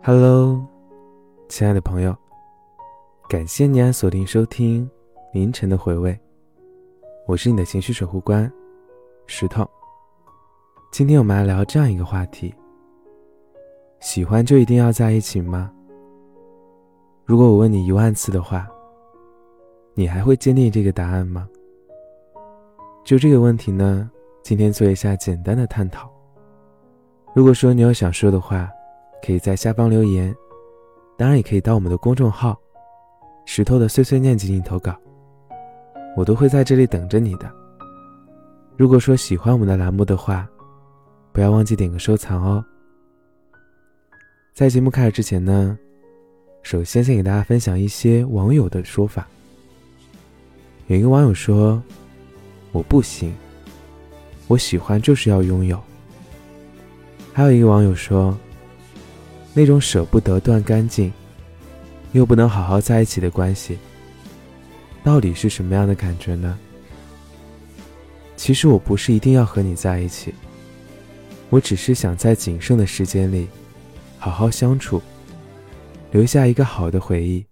Hello，亲爱的朋友，感谢你按锁定收听凌晨的回味，我是你的情绪守护官石头。今天我们来聊这样一个话题：喜欢就一定要在一起吗？如果我问你一万次的话，你还会坚定这个答案吗？就这个问题呢，今天做一下简单的探讨。如果说你有想说的话，可以在下方留言，当然也可以到我们的公众号“石头的碎碎念”进行投稿，我都会在这里等着你的。如果说喜欢我们的栏目的话，不要忘记点个收藏哦。在节目开始之前呢，首先先给大家分享一些网友的说法。有一个网友说：“我不行，我喜欢就是要拥有。”还有一个网友说。那种舍不得断干净，又不能好好在一起的关系，到底是什么样的感觉呢？其实我不是一定要和你在一起，我只是想在仅剩的时间里，好好相处，留下一个好的回忆。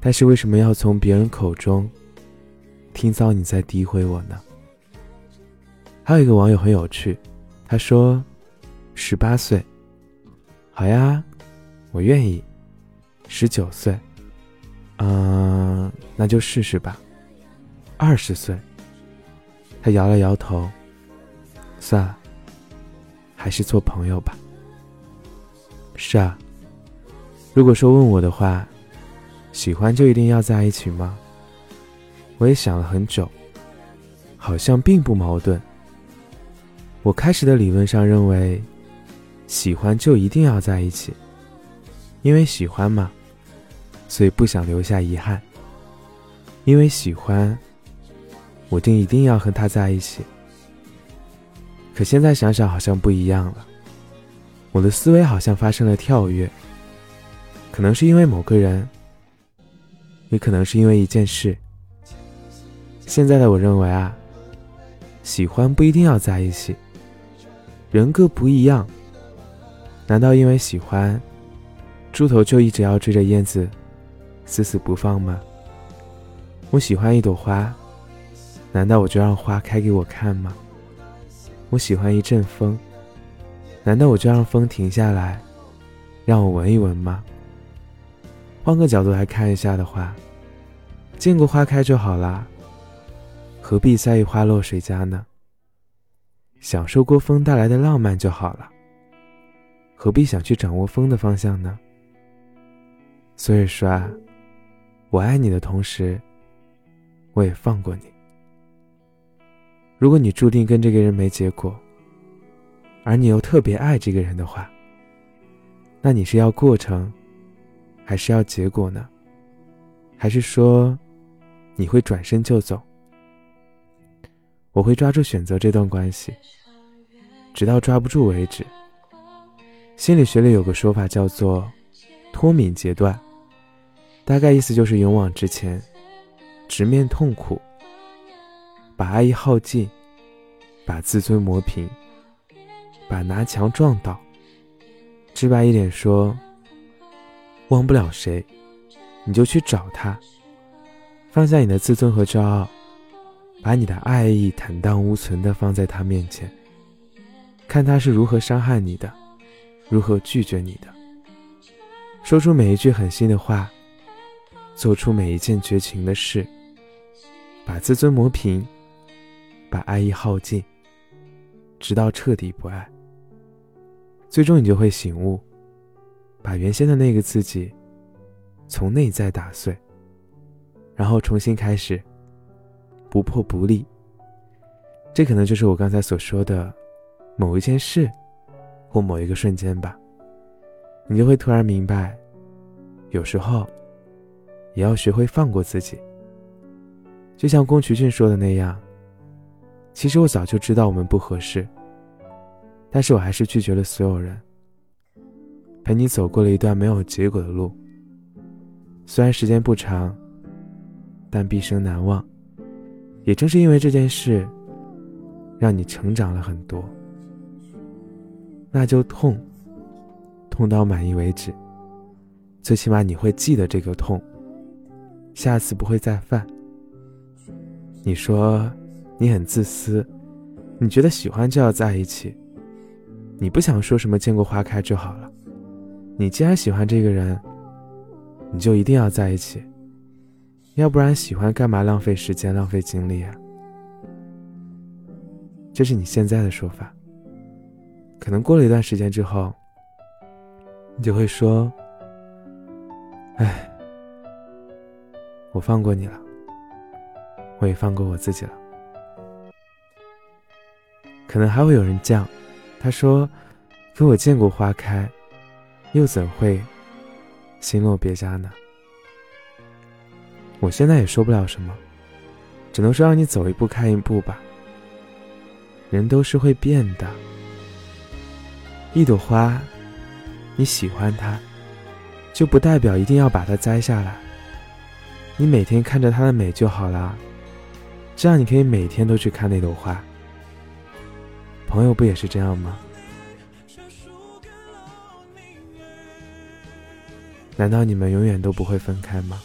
但是为什么要从别人口中听到你在诋毁我呢？还有一个网友很有趣，他说：“十八岁。”好呀，我愿意。十九岁，嗯，那就试试吧。二十岁，他摇了摇头，算了，还是做朋友吧。是啊，如果说问我的话，喜欢就一定要在一起吗？我也想了很久，好像并不矛盾。我开始的理论上认为。喜欢就一定要在一起，因为喜欢嘛，所以不想留下遗憾。因为喜欢，我定一定要和他在一起。可现在想想好像不一样了，我的思维好像发生了跳跃。可能是因为某个人，也可能是因为一件事。现在的我认为啊，喜欢不一定要在一起，人各不一样。难道因为喜欢，猪头就一直要追着燕子，死死不放吗？我喜欢一朵花，难道我就让花开给我看吗？我喜欢一阵风，难道我就让风停下来，让我闻一闻吗？换个角度来看一下的话，见过花开就好啦，何必在意花落谁家呢？享受过风带来的浪漫就好了。何必想去掌握风的方向呢？所以说啊，我爱你的同时，我也放过你。如果你注定跟这个人没结果，而你又特别爱这个人的话，那你是要过程，还是要结果呢？还是说，你会转身就走？我会抓住选择这段关系，直到抓不住为止。心理学里有个说法叫做“脱敏阶段”，大概意思就是勇往直前，直面痛苦，把爱意耗尽，把自尊磨平，把拿墙撞倒。直白一点说，忘不了谁，你就去找他，放下你的自尊和骄傲，把你的爱意坦荡无存的放在他面前，看他是如何伤害你的。如何拒绝你的？说出每一句狠心的话，做出每一件绝情的事，把自尊磨平，把爱意耗尽，直到彻底不爱。最终你就会醒悟，把原先的那个自己从内在打碎，然后重新开始，不破不立。这可能就是我刚才所说的某一件事。或某一个瞬间吧，你就会突然明白，有时候也要学会放过自己。就像宫崎骏说的那样，其实我早就知道我们不合适，但是我还是拒绝了所有人，陪你走过了一段没有结果的路。虽然时间不长，但毕生难忘。也正是因为这件事，让你成长了很多。那就痛，痛到满意为止。最起码你会记得这个痛，下次不会再犯。你说你很自私，你觉得喜欢就要在一起，你不想说什么见过花开就好了。你既然喜欢这个人，你就一定要在一起，要不然喜欢干嘛浪费时间浪费精力啊？这是你现在的说法。可能过了一段时间之后，你就会说：“哎，我放过你了，我也放过我自己了。”可能还会有人犟，他说：“可我见过花开，又怎会心落别家呢？”我现在也说不了什么，只能说让你走一步看一步吧。人都是会变的。一朵花，你喜欢它，就不代表一定要把它摘下来。你每天看着它的美就好了，这样你可以每天都去看那朵花。朋友不也是这样吗？难道你们永远都不会分开吗？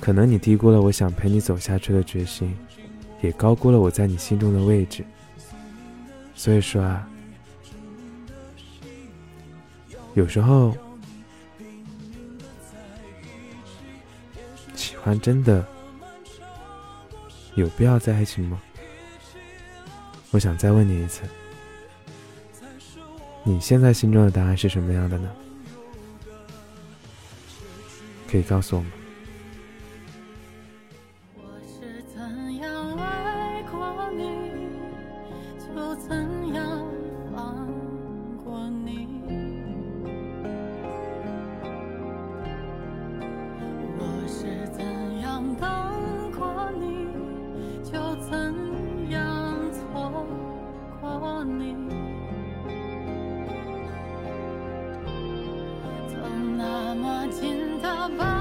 可能你低估了我想陪你走下去的决心，也高估了我在你心中的位置。所以说啊，有时候喜欢真的有必要在一起吗？我想再问你一次，你现在心中的答案是什么样的呢？可以告诉我吗？又怎样放过你？我是怎样等过你，就怎样错过你。曾那么近的吧。